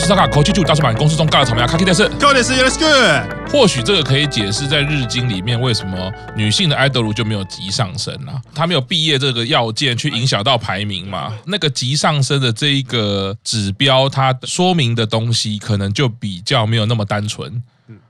我去查卡口气就大出版公司中尬的草莓啊，卡基德斯，高德斯，Yes good。或许这个可以解释在日经里面为什么女性的爱豆就没有急上升啊？她没有毕业这个要件去影响到排名嘛？那个急上升的这一个指标，它说明的东西可能就比较没有那么单纯。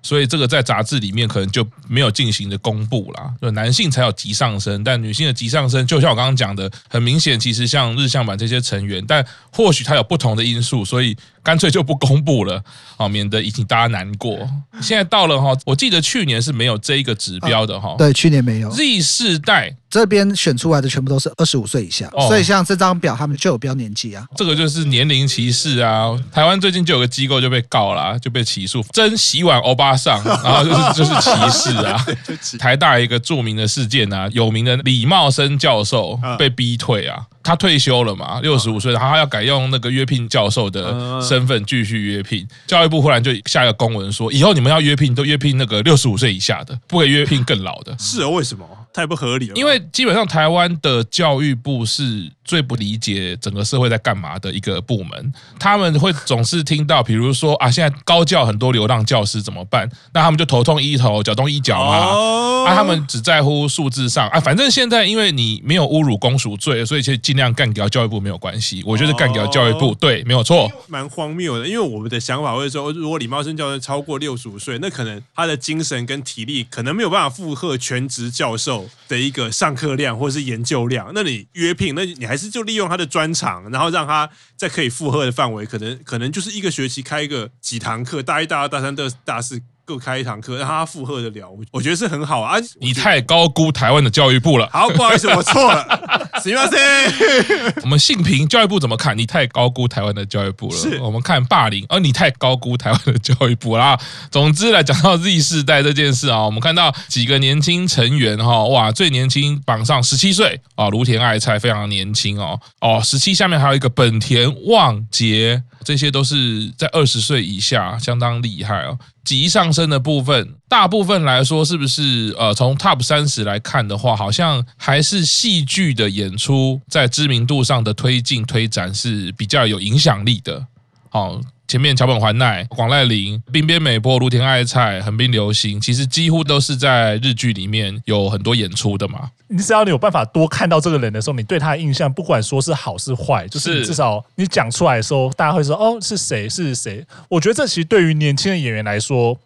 所以这个在杂志里面可能就没有进行的公布啦。就男性才有急上升，但女性的急上升，就像我刚刚讲的，很明显，其实像日向版这些成员，但或许它有不同的因素，所以干脆就不公布了，啊，免得引起大家难过。现在到了哈，我记得去年是没有这一个指标的哈，对，去年没有。Z 世代这边选出来的全部都是二十五岁以下，所以像这张表他们就有标年纪啊。这个就是年龄歧视啊！台湾最近就有个机构就被告了，就被起诉，真洗碗欧巴上，然后就是就是歧视啊！台大一个著名的事件啊，有名的李茂生教授被逼退啊。他退休了嘛，六十五岁，他要改用那个约聘教授的身份继续约聘。教育部忽然就下一个公文说，以后你们要约聘都约聘那个六十五岁以下的，不可以约聘更老的。是啊，为什么？太不合理了。因为基本上台湾的教育部是最不理解整个社会在干嘛的一个部门，他们会总是听到，比如说啊，现在高教很多流浪教师怎么办？那他们就头痛医头，脚痛医脚嘛。啊，他们只在乎数字上啊，反正现在因为你没有侮辱公署罪，所以其实尽量干掉教育部没有关系。我觉得干掉教育部对，没有错。蛮荒谬的，因为我们的想法会说，如果李茂生教授超过六十五岁，那可能他的精神跟体力可能没有办法负荷全职教授的一个上课量或者是研究量。那你约聘，那你还是就利用他的专长，然后让他在可以负荷的范围，可能可能就是一个学期开一个几堂课，大一、大二、大三、大大四。各开一堂课，让他负荷得了，我觉得是很好啊。你太高估台湾的教育部了。好，不好意思，我错了。行吗？行。我们性平教育部怎么看？你太高估台湾的教育部了。是我们看霸凌，而你太高估台湾的教育部啦。总之来讲到 Z 世代这件事啊，我们看到几个年轻成员哈，哇，最年轻榜上十七岁啊，芦田爱菜非常年轻哦哦，十七下面还有一个本田望杰。这些都是在二十岁以下，相当厉害哦。急上升的部分，大部分来说，是不是呃，从 Top 三十来看的话，好像还是戏剧的演出在知名度上的推进推展是比较有影响力的。好。前面桥本环奈、广濑铃、滨边美波、芦田爱菜、横滨流星，其实几乎都是在日剧里面有很多演出的嘛。你只要你有办法多看到这个人的时候，你对他的印象，不管说是好是坏，就是至少你讲出来的时候，大家会说哦，是谁是谁。我觉得这其实对于年轻的演员来说。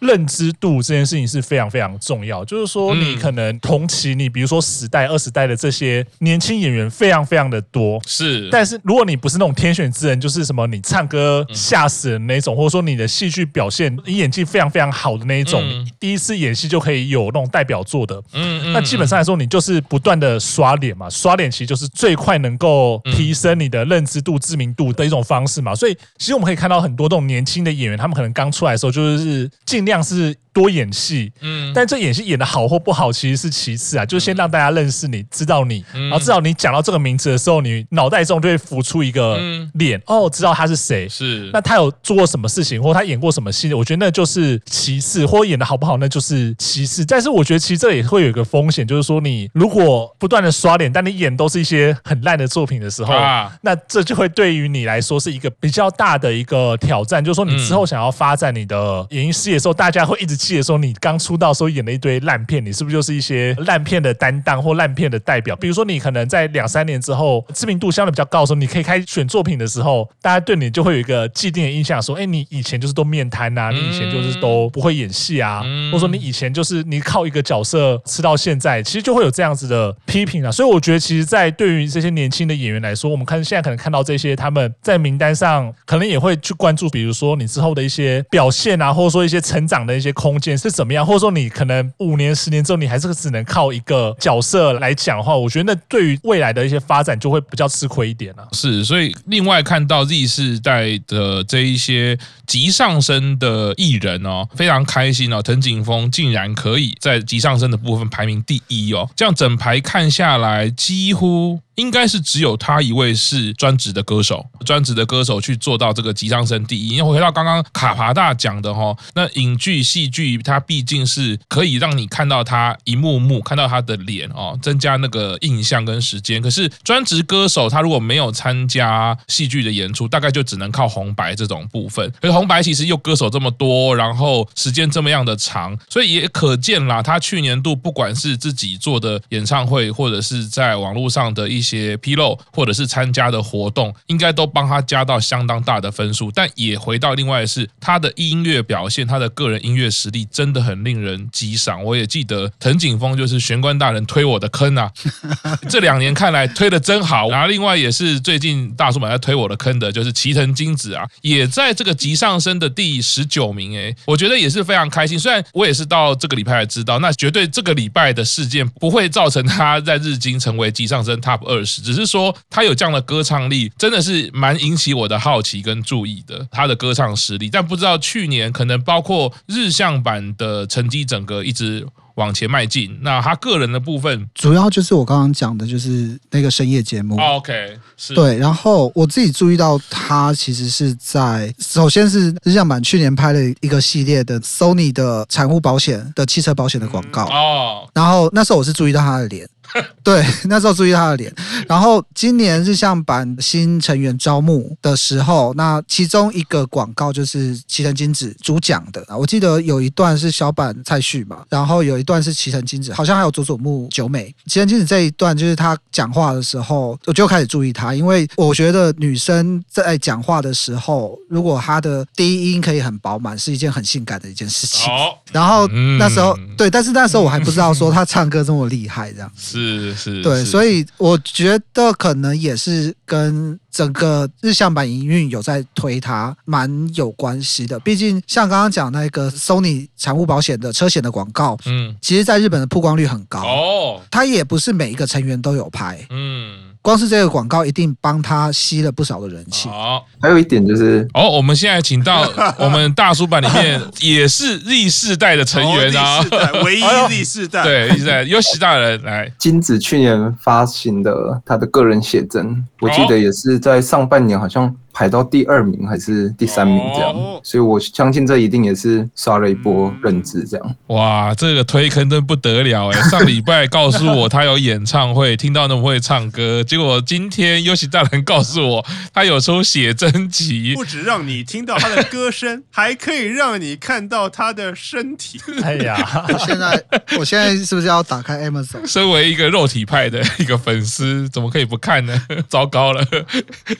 认知度这件事情是非常非常重要，就是说你可能同期，你比如说十代、二十代的这些年轻演员非常非常的多，是。但是如果你不是那种天选之人，就是什么你唱歌吓死人那种，或者说你的戏剧表现、你演技非常非常好的那一种，第一次演戏就可以有那种代表作的，嗯嗯，那基本上来说，你就是不断的刷脸嘛，刷脸其实就是最快能够提升你的认知度、知名度的一种方式嘛。所以其实我们可以看到很多这种年轻的演员，他们可能刚出来的时候就是尽量。样是多演戏，嗯，但这演戏演的好或不好其实是其次啊，就先让大家认识你，知道你，然后至少你讲到这个名字的时候，你脑袋中就会浮出一个脸，哦，知道他是谁，是，那他有做过什么事情，或他演过什么戏，我觉得那就是其次，或演的好不好那就是其次。但是我觉得其实这也会有一个风险，就是说你如果不断的刷脸，但你演都是一些很烂的作品的时候，那这就会对于你来说是一个比较大的一个挑战，就是说你之后想要发展你的演艺事业的时候。大家会一直记得说，你刚出道的时候演了一堆烂片，你是不是就是一些烂片的担当或烂片的代表？比如说，你可能在两三年之后知名度相对比较高的时候，你可以开始选作品的时候，大家对你就会有一个既定的印象，说：哎，你以前就是都面瘫啊，你以前就是都不会演戏啊，或者说你以前就是你靠一个角色吃到现在，其实就会有这样子的批评啊。所以我觉得，其实，在对于这些年轻的演员来说，我们看现在可能看到这些他们在名单上，可能也会去关注，比如说你之后的一些表现啊，或者说一些成。长的一些空间是怎么样，或者说你可能五年、十年之后，你还是只能靠一个角色来讲的话，我觉得那对于未来的一些发展就会比较吃亏一点了。是，所以另外看到 Z 世代的这一些急上升的艺人哦，非常开心哦，藤井峰竟然可以在急上升的部分排名第一哦，这样整排看下来几乎。应该是只有他一位是专职的歌手，专职的歌手去做到这个急上升第一。因为回到刚刚卡帕大讲的哈，那影剧、戏剧，它毕竟是可以让你看到他一幕幕，看到他的脸哦，增加那个印象跟时间。可是专职歌手他如果没有参加戏剧的演出，大概就只能靠红白这种部分。可是红白其实又歌手这么多，然后时间这么样的长，所以也可见啦，他去年度不管是自己做的演唱会，或者是在网络上的一些披露，或者是参加的活动，应该都帮他加到相当大的分数。但也回到另外是他的音乐表现，他的个人音乐实力真的很令人激赏。我也记得藤井风就是玄关大人推我的坑啊，这两年看来推的真好。然后另外也是最近大叔们在推我的坑的，就是齐藤金子啊，也在这个急上升的第十九名。诶，我觉得也是非常开心。虽然我也是到这个礼拜才知道，那绝对这个礼拜的事件不会造成他在日经成为急上升 Top 二十，只是说他有这样的歌唱力，真的是蛮引起我的好奇跟注意的。他的歌唱实力，但不知道去年可能包括日向版的成绩，整个一直往前迈进。那他个人的部分，主要就是我刚刚讲的，就是那个深夜节目。OK，是对。然后我自己注意到，他其实是在首先是日向版去年拍了一个系列的 Sony 的产物保险的汽车保险的广告哦。然后那时候我是注意到他的脸。对，那时候注意他的脸。然后今年日向版新成员招募的时候，那其中一个广告就是齐藤金子主讲的。我记得有一段是小坂菜绪嘛，然后有一段是齐藤京子，好像还有佐佐木久美。齐藤京子这一段就是他讲话的时候，我就开始注意他，因为我觉得女生在讲话的时候，如果她的低音可以很饱满，是一件很性感的一件事情。然后那时候对，但是那时候我还不知道说她唱歌这么厉害，这样子。是是，对，所以我觉得可能也是跟整个日向版营运有在推它，蛮有关系的。毕竟像刚刚讲那个 Sony 产物保险的车险的广告，嗯，其实在日本的曝光率很高哦。它也不是每一个成员都有拍，嗯。光是这个广告，一定帮他吸了不少的人气。好，还有一点就是，哦，我们现在请到 我们大叔版里面也是 Z 世代的成员啊，唯一 Z 世代，对 Z 世代有喜大人来。金子去年发行的他的个人写真，我记得也是在上半年好像。排到第二名还是第三名这样，所以我相信这一定也是刷了一波认知这样。哇，这个推坑真不得了哎！上礼拜告诉我他有演唱会，听到那么会唱歌，结果今天优喜大人告诉我他有出写真集，不止让你听到他的歌声，还可以让你看到他的身体。哎呀，我现在我现在是不是要打开 Amazon？身为一个肉体派的一个粉丝，怎么可以不看呢？糟糕了，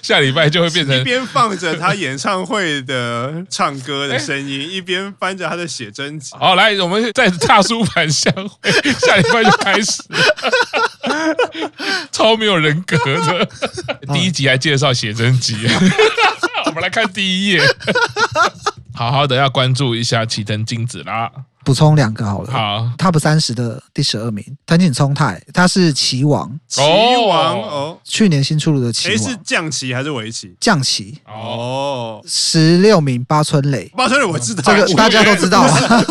下礼拜就会变成。一边放着他演唱会的唱歌的 声音，一边翻着他的写真集。好，来，我们在大叔版相会，下礼拜就开始，超没有人格的。第一集还介绍写真集，我们来看第一页，好好的要关注一下齐藤金子啦。补充两个好了，好，Top 三十的第十二名，藤井聪太，他是棋王，棋王哦，去年新出炉的棋王，是将棋还是围棋？将棋哦，十六名八村垒，八村垒我知道，这个大家都知道，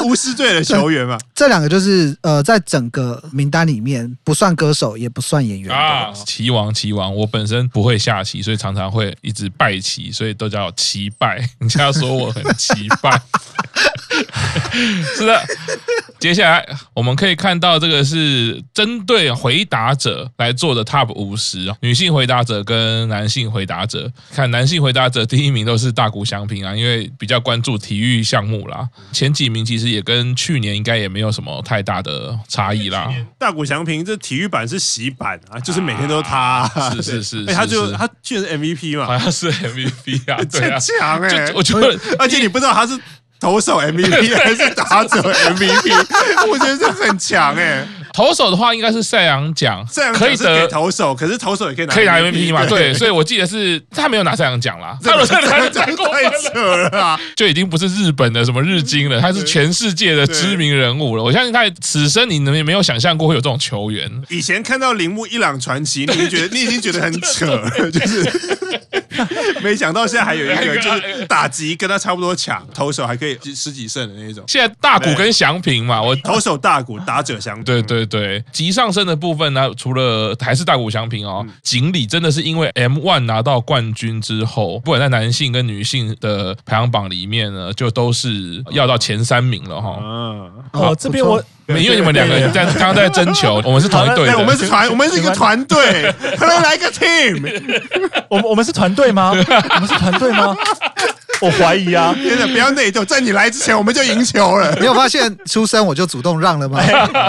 巫师队的球员嘛。这两个就是呃，在整个名单里面不算歌手，也不算演员。啊。棋王，棋王，我本身不会下棋，所以常常会一直败棋，所以都叫棋败。人家说我很棋败。是的，接下来我们可以看到这个是针对回答者来做的 Top 五十，女性回答者跟男性回答者。看男性回答者第一名都是大谷翔平啊，因为比较关注体育项目啦。前几名其实也跟去年应该也没有什么太大的差异啦。大谷翔平这体育版是洗版啊，就是每天都他，啊，是是是，哎，他就他居然是 MVP 嘛，好像是 MVP 啊，对啊，强哎，欸，我觉得，而且你不知道他是。投手 MVP 还是打者 MVP？我觉得这很强哎。投手的话应该是赛扬奖，赛扬奖是给投手，可是投手也可以拿可以拿 MVP 嘛？对，所以我记得是他没有拿赛扬奖啦。他有赛扬奖太扯了啊！就已经不是日本的什么日经了，他是全世界的知名人物了。我相信他此生你能也没有想象过会有这种球员。以前看到铃木一朗传奇，你就觉得你已经觉得很扯了，就是。没想到现在还有一个 就是打击跟他差不多强，投手还可以十几胜的那种。现在大谷跟祥平嘛，我投手大谷，打者祥平。对对对，急上升的部分呢，除了还是大谷祥平哦，锦鲤真的是因为 M One 拿到冠军之后，不管在男性跟女性的排行榜里面呢，就都是要到前三名了哈。嗯，哦，这边我。因为你们两个人在刚刚在争球，我们是同一队，我们是团，我们是一个团队，快来个 team，我们我们是团队吗？我们是团队吗？我怀疑啊！真的不要内疚，在你来之前我们就赢球了。你有发现出生我就主动让了吗？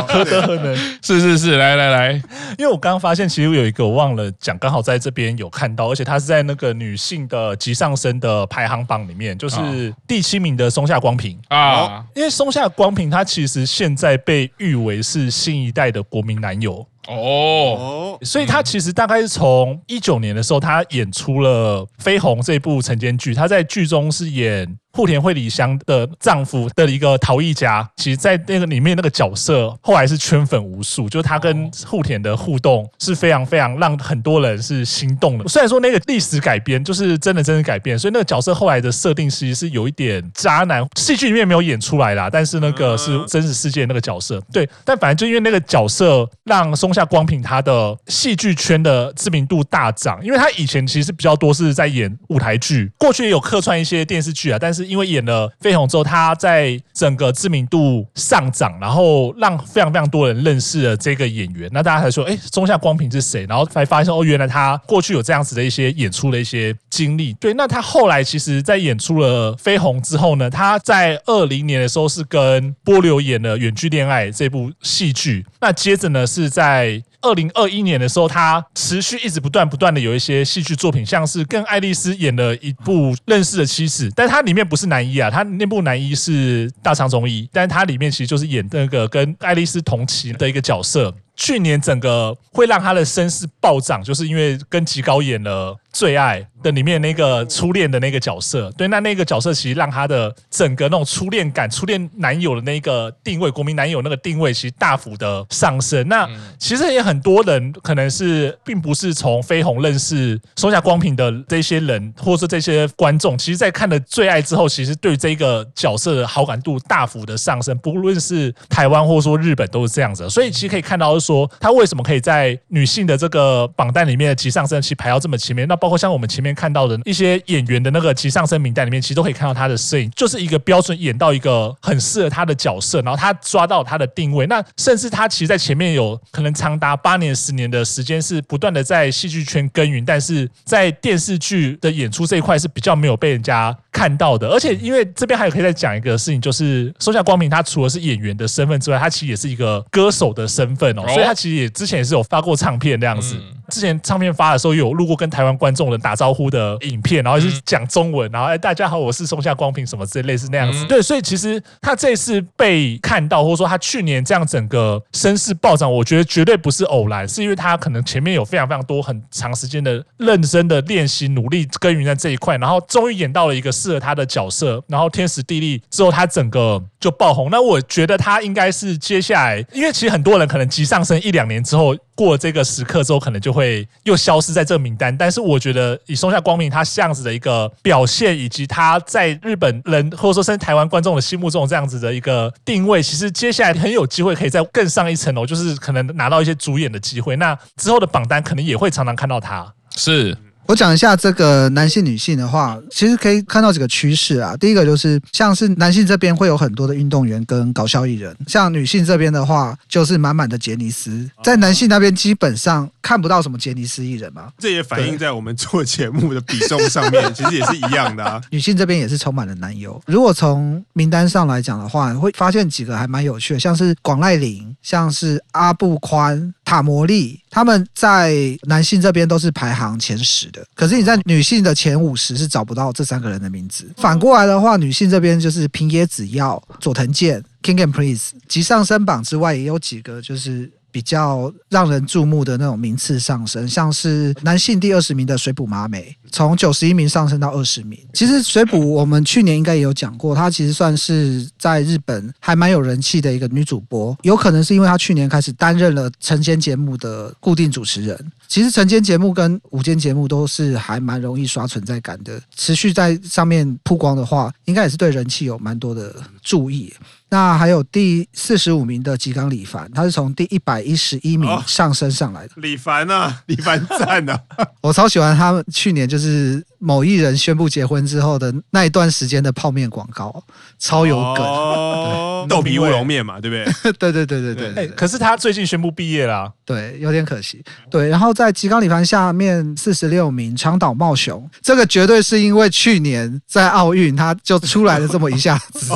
何德何能？是是是，来来来，因为我刚刚发现，其实有一个我忘了讲，刚好在这边有看到，而且他是在那个女性的急上升的排行榜里面，就是第七名的松下光平啊。因为松下光平他其实现在被誉为是新一代的国民男友。哦，所以他其实大概是从一九年的时候，他演出了《绯红》这部晨间剧，他在剧中是演。户田惠梨香的丈夫的一个陶艺家，其实，在那个里面那个角色后来是圈粉无数，就是他跟户田的互动是非常非常让很多人是心动的。虽然说那个历史改编就是真的真的改编，所以那个角色后来的设定其实是有一点渣男，戏剧里面没有演出来啦，但是那个是真实世界那个角色。对，但反正就因为那个角色让松下光平他的戏剧圈的知名度大涨，因为他以前其实比较多是在演舞台剧，过去也有客串一些电视剧啊，但是。是因为演了《飞鸿》之后，他在整个知名度上涨，然后让非常非常多人认识了这个演员。那大家才说，哎，松下光平是谁？然后才发现哦，原来他过去有这样子的一些演出的一些经历。对，那他后来其实，在演出了《飞鸿》之后呢，他在二零年的时候是跟波流演了《远距恋爱》这部戏剧。那接着呢，是在二零二一年的时候，他持续一直不断不断的有一些戏剧作品，像是跟爱丽丝演了一部《认识的妻子》，但是他里面不是男一啊，他那部男一是大肠中医，但是他里面其实就是演那个跟爱丽丝同期的一个角色。去年整个会让他的声势暴涨，就是因为跟吉高演了《最爱》的里面那个初恋的那个角色。对，那那个角色其实让他的整个那种初恋感、初恋男友的那个定位、国民男友那个定位，其实大幅的上升。那其实也很多人可能是并不是从飞鸿认识松下光平的这些人，或者说这些观众，其实在看了《最爱》之后，其实对这个角色的好感度大幅的上升。不论是台湾或者说日本，都是这样子。所以其实可以看到。说说他为什么可以在女性的这个榜单里面的急上升期排到这么前面？那包括像我们前面看到的一些演员的那个急上升名单里面，其实都可以看到他的摄影，就是一个标准演到一个很适合他的角色，然后他抓到他的定位。那甚至他其实，在前面有可能长达八年、十年的时间是不断的在戏剧圈耕耘，但是在电视剧的演出这一块是比较没有被人家 看到的。而且，因为这边还有可以再讲一个事情，就是松下光明他除了是演员的身份之外，他其实也是一个歌手的身份哦。所以他其实也之前也是有发过唱片那样子。之前唱片发的时候，有录过跟台湾观众人打招呼的影片，然后是讲中文，然后哎，大家好，我是松下光平什么之类类似那样子。对，所以其实他这次被看到，或者说他去年这样整个声势暴涨，我觉得绝对不是偶然，是因为他可能前面有非常非常多很长时间的认真的练习、努力耕耘在这一块，然后终于演到了一个适合他的角色，然后天时地利之后，他整个就爆红。那我觉得他应该是接下来，因为其实很多人可能急上升一两年之后。过了这个时刻之后，可能就会又消失在这个名单。但是我觉得，以松下光明他这样子的一个表现，以及他在日本人或者说甚至台湾观众的心目中这样子的一个定位，其实接下来很有机会可以再更上一层楼，就是可能拿到一些主演的机会。那之后的榜单可能也会常常看到他。是。我讲一下这个男性、女性的话，其实可以看到几个趋势啊。第一个就是，像是男性这边会有很多的运动员跟搞笑艺人，像女性这边的话，就是满满的杰尼斯。在男性那边基本上看不到什么杰尼斯艺人嘛。这也反映在我们做节目的比重上面，其实也是一样的啊。女性这边也是充满了男优。如果从名单上来讲的话，会发现几个还蛮有趣的，像是广濑铃，像是阿布宽。塔摩利他们在男性这边都是排行前十的，可是你在女性的前五十是找不到这三个人的名字。反过来的话，女性这边就是平野紫耀、佐藤健、King and Prince，及上升榜之外也有几个就是。比较让人注目的那种名次上升，像是男性第二十名的水卜麻美，从九十一名上升到二十名。其实水卜我们去年应该也有讲过，她其实算是在日本还蛮有人气的一个女主播，有可能是因为她去年开始担任了晨间节目的固定主持人。其实晨间节目跟午间节目都是还蛮容易刷存在感的，持续在上面曝光的话，应该也是对人气有蛮多的注意。那还有第四十五名的吉冈李凡，他是从第一百一十一名上升上来的。李凡啊，李凡赞啊！我超喜欢他们去年就是某艺人宣布结婚之后的那一段时间的泡面广告，超有梗。哦，豆皮乌龙面嘛，对不对？对对对对对，对。可是他最近宣布毕业啦啊，对，有点可惜。对，然后在吉冈里帆下面四十六名长岛茂雄，这个绝对是因为去年在奥运他就出来了这么一下子。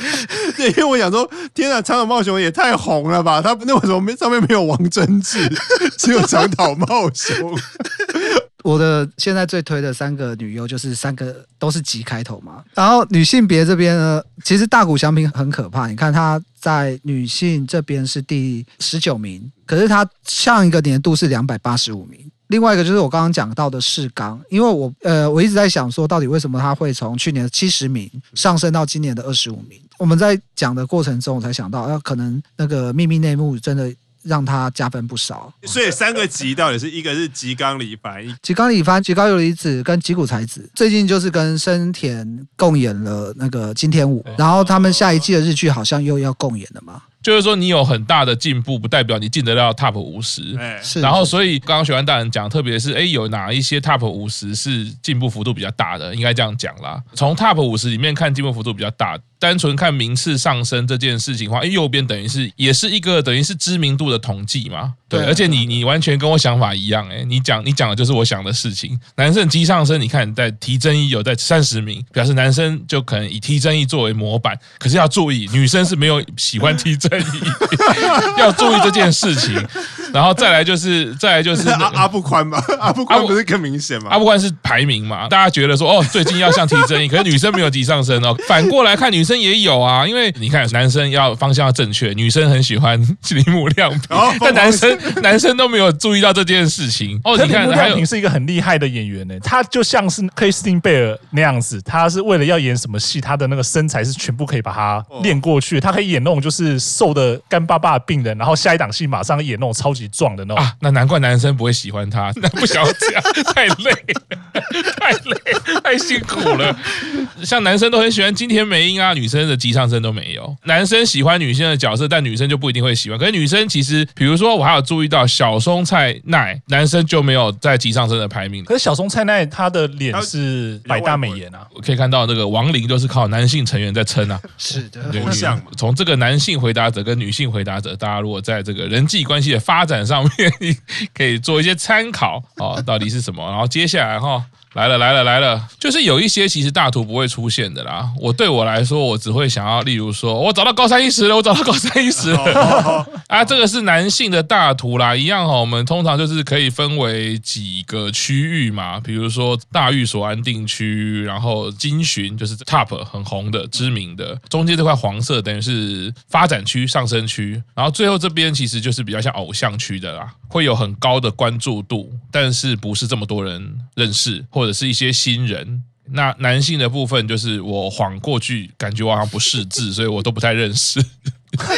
对，因为我想说，天啊，长岛茂雄也太红了吧？他那为什么没上面没有王贞治，只有长岛茂雄？我的现在最推的三个女优就是三个都是吉开头嘛。然后女性别这边呢，其实大谷翔平很可怕。你看她在女性这边是第十九名，可是她上一个年度是两百八十五名。另外一个就是我刚刚讲到的世刚，因为我呃我一直在想说，到底为什么他会从去年的七十名上升到今年的二十五名？我们在讲的过程中，我才想到，要可能那个秘密内幕真的让他加分不少。所以三个吉到底是一个是吉冈里帆，吉冈里帆、吉高由里子跟吉谷才子，最近就是跟生田共演了那个金田舞，然后他们下一季的日剧好像又要共演了嘛。就是说，你有很大的进步，不代表你进得到 Top 五十。是，然后，所以刚刚学完大人讲，特别是哎，有哪一些 Top 五十是进步幅度比较大的？应该这样讲啦。从 Top 五十里面看进步幅度比较大，单纯看名次上升这件事情的话，哎，右边等于是也是一个等于是知名度的统计嘛。对，而且你你完全跟我想法一样，哎，你讲你讲的就是我想的事情。男生机上升，你看在提争议有在三十名，表示男生就可能以提争议作为模板。可是要注意，女生是没有喜欢提争议，要注意这件事情。然后再来就是再来就是阿阿布宽嘛，阿布宽不是更明显吗？阿布宽是排名嘛，大家觉得说哦，最近要像提争议，可是女生没有提上升哦。反过来看，女生也有啊，因为你看男生要方向要正确，女生很喜欢铃木亮平，但男生。男生都没有注意到这件事情哦。你看，还有是一个很厉害的演员呢，他就像是克里斯汀贝尔那样子，他是为了要演什么戏，他的那个身材是全部可以把它练过去。他可以演那种就是瘦的干巴巴的病人，然后下一档戏马上演那种超级壮的那种啊。那难怪男生不会喜欢他，那不想要这样，太累，太累，太辛苦了。像男生都很喜欢金田美樱啊，女生的吉上升都没有。男生喜欢女性的角色，但女生就不一定会喜欢。可是女生其实，比如说我还有。注意到小松菜奈男生就没有在集上升的排名，可是小松菜奈他的脸是百大美颜啊，我可以看到那个王林都是靠男性成员在撑啊，是的，从这个男性回答者跟女性回答者，大家如果在这个人际关系的发展上面，可以做一些参考哦，到底是什么？然后接下来哈。来了来了来了，就是有一些其实大图不会出现的啦。我对我来说，我只会想要，例如说，我找到高山一时了，我找到高山一时了 啊，这个是男性的大图啦，一样哈。我们通常就是可以分为几个区域嘛，比如说大玉所安定区，然后金寻就是 top 很红的知名的，中间这块黄色等于是发展区上升区，然后最后这边其实就是比较像偶像区的啦，会有很高的关注度，但是不是这么多人认识或。或者是一些新人，那男性的部分就是我晃过去，感觉我好像不识字，所以我都不太认识。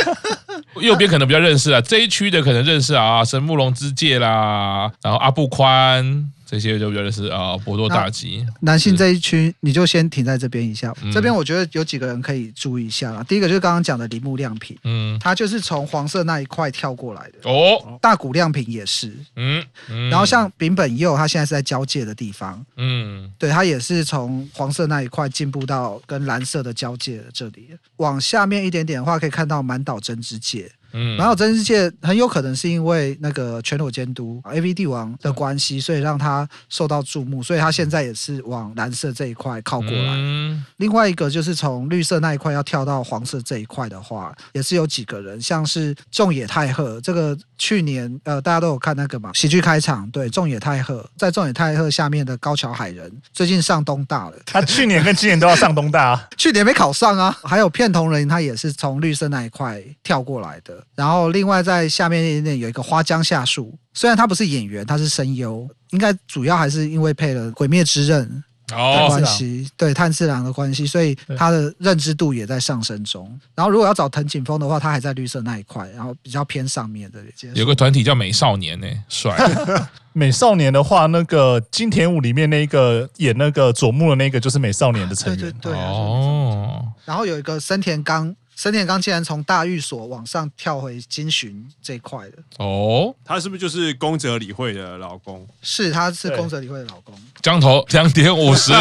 右边可能比较认识啊，这一区的可能认识啊，神木隆之介啦，然后阿布宽。这些就觉得是啊，博多大吉。男性这一区，你就先停在这边一下。嗯、这边我觉得有几个人可以注意一下啦。第一个就是刚刚讲的铃木亮平，嗯，他就是从黄色那一块跳过来的。哦，大谷亮平也是，嗯，嗯然后像丙本佑，他现在是在交界的地方，嗯，对他也是从黄色那一块进步到跟蓝色的交界的这里。往下面一点点的话，可以看到满岛真之介。嗯，然后真之介很有可能是因为那个全裸监督 AV 帝王的关系，所以让他受到注目，所以他现在也是往蓝色这一块靠过来。嗯，另外一个就是从绿色那一块要跳到黄色这一块的话，也是有几个人，像是仲野太贺，这个去年呃大家都有看那个嘛喜剧开场，对，仲野太贺在仲野太贺下面的高桥海人最近上东大了，他去年跟今年都要上东大，啊 去年没考上啊。还有片桐人，他也是从绿色那一块跳过来的。然后另外在下面一点点有一个花江夏树，虽然他不是演员，他是声优，应该主要还是因为配了《鬼灭之刃》的关系，对炭治郎的关系，所以他的认知度也在上升中。然后如果要找藤井风的话，他还在绿色那一块，然后比较偏上面的。有个团体叫美少年呢，帅。美少年的话，那个金田五里面那个演那个佐木的那个就是美少年的成员。对对对。哦。然后有一个森田刚。森田刚竟然从大狱所往上跳回金巡这一块的哦，他是不是就是宫泽理惠的老公？是，他是宫泽理惠的老公。江头两点五十，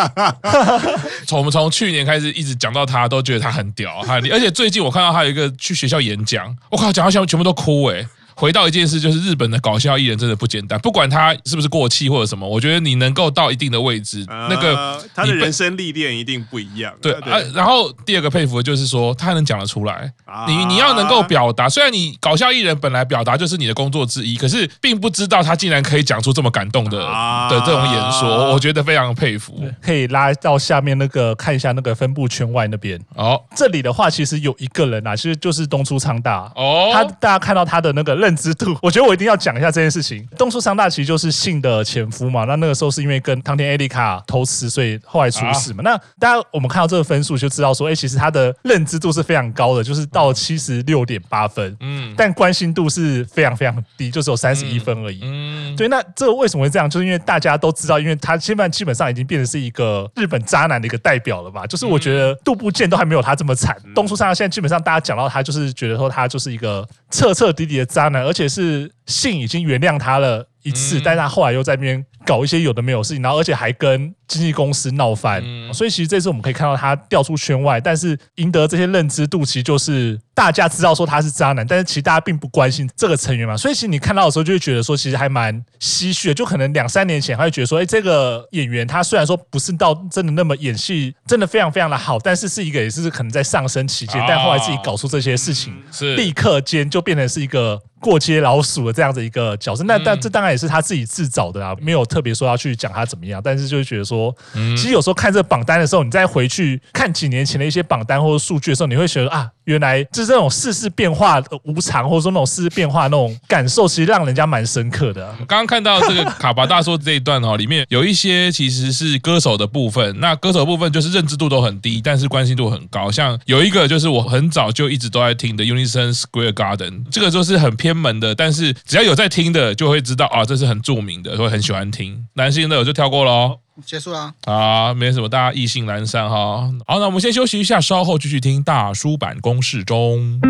从我们从去年开始一直讲到他，都觉得他很屌，他很厉害，而且最近我看到他有一个去学校演讲，我靠，讲到全部都哭哎、欸。回到一件事，就是日本的搞笑艺人真的不简单，不管他是不是过气或者什么，我觉得你能够到一定的位置，呃、那个他的人生历练一定不一样。对啊，然后第二个佩服的就是说，他还能讲得出来。你你要能够表达，虽然你搞笑艺人本来表达就是你的工作之一，可是并不知道他竟然可以讲出这么感动的的这种演说，我觉得非常佩服。可以拉到下面那个看一下那个分布圈外那边哦。这里的话，其实有一个人啊，其实就是东出昌大哦。他大家看到他的那个认知度，我觉得我一定要讲一下这件事情。东出昌大其实就是信的前夫嘛，那那个时候是因为跟汤田艾丽卡偷吃，所以后来出事嘛。那大家我们看到这个分数就知道说，哎，其实他的认知度是非常高的，就是到七十六点八分，嗯，但关心度是非常非常低，就只有三十一分而已。嗯，对，那这个为什么会这样？就是因为大家都知道，因为他现在基本上已经变成是一个日本渣男的一个代表了吧。就是我觉得杜部建都还没有他这么惨，东出昌大现在基本上大家讲到他，就是觉得说他就是一个彻彻底底的渣男，而且是。信已经原谅他了一次，但是他后来又在那边搞一些有的没有事情，然后而且还跟经纪公司闹翻，所以其实这次我们可以看到他掉出圈外，但是赢得这些认知度，其实就是大家知道说他是渣男，但是其实大家并不关心这个成员嘛，所以其实你看到的时候就会觉得说，其实还蛮唏嘘的，就可能两三年前他会觉得说，哎，这个演员他虽然说不是到真的那么演戏真的非常非常的好，但是是一个也是可能在上升期间，但后来自己搞出这些事情，是。立刻间就变成是一个。过街老鼠的这样的一个角色，那但这当然也是他自己自找的啊，没有特别说要去讲他怎么样，但是就会觉得说，其实有时候看这榜单的时候，你再回去看几年前的一些榜单或者数据的时候，你会觉得啊。原来就是这种世事变化无常，或者说那种世事变化那种感受，其实让人家蛮深刻的。我刚刚看到这个卡巴大叔这一段哦，里面有一些其实是歌手的部分。那歌手的部分就是认知度都很低，但是关心度很高。像有一个就是我很早就一直都在听的 Unison Square Garden，这个就是很偏门的，但是只要有在听的就会知道啊，这是很著名的，会很喜欢听。男性的我就跳过喽。结束了啊，没什么，大家意兴阑珊哈。好，那我们先休息一下，稍后继续听大叔版公式中。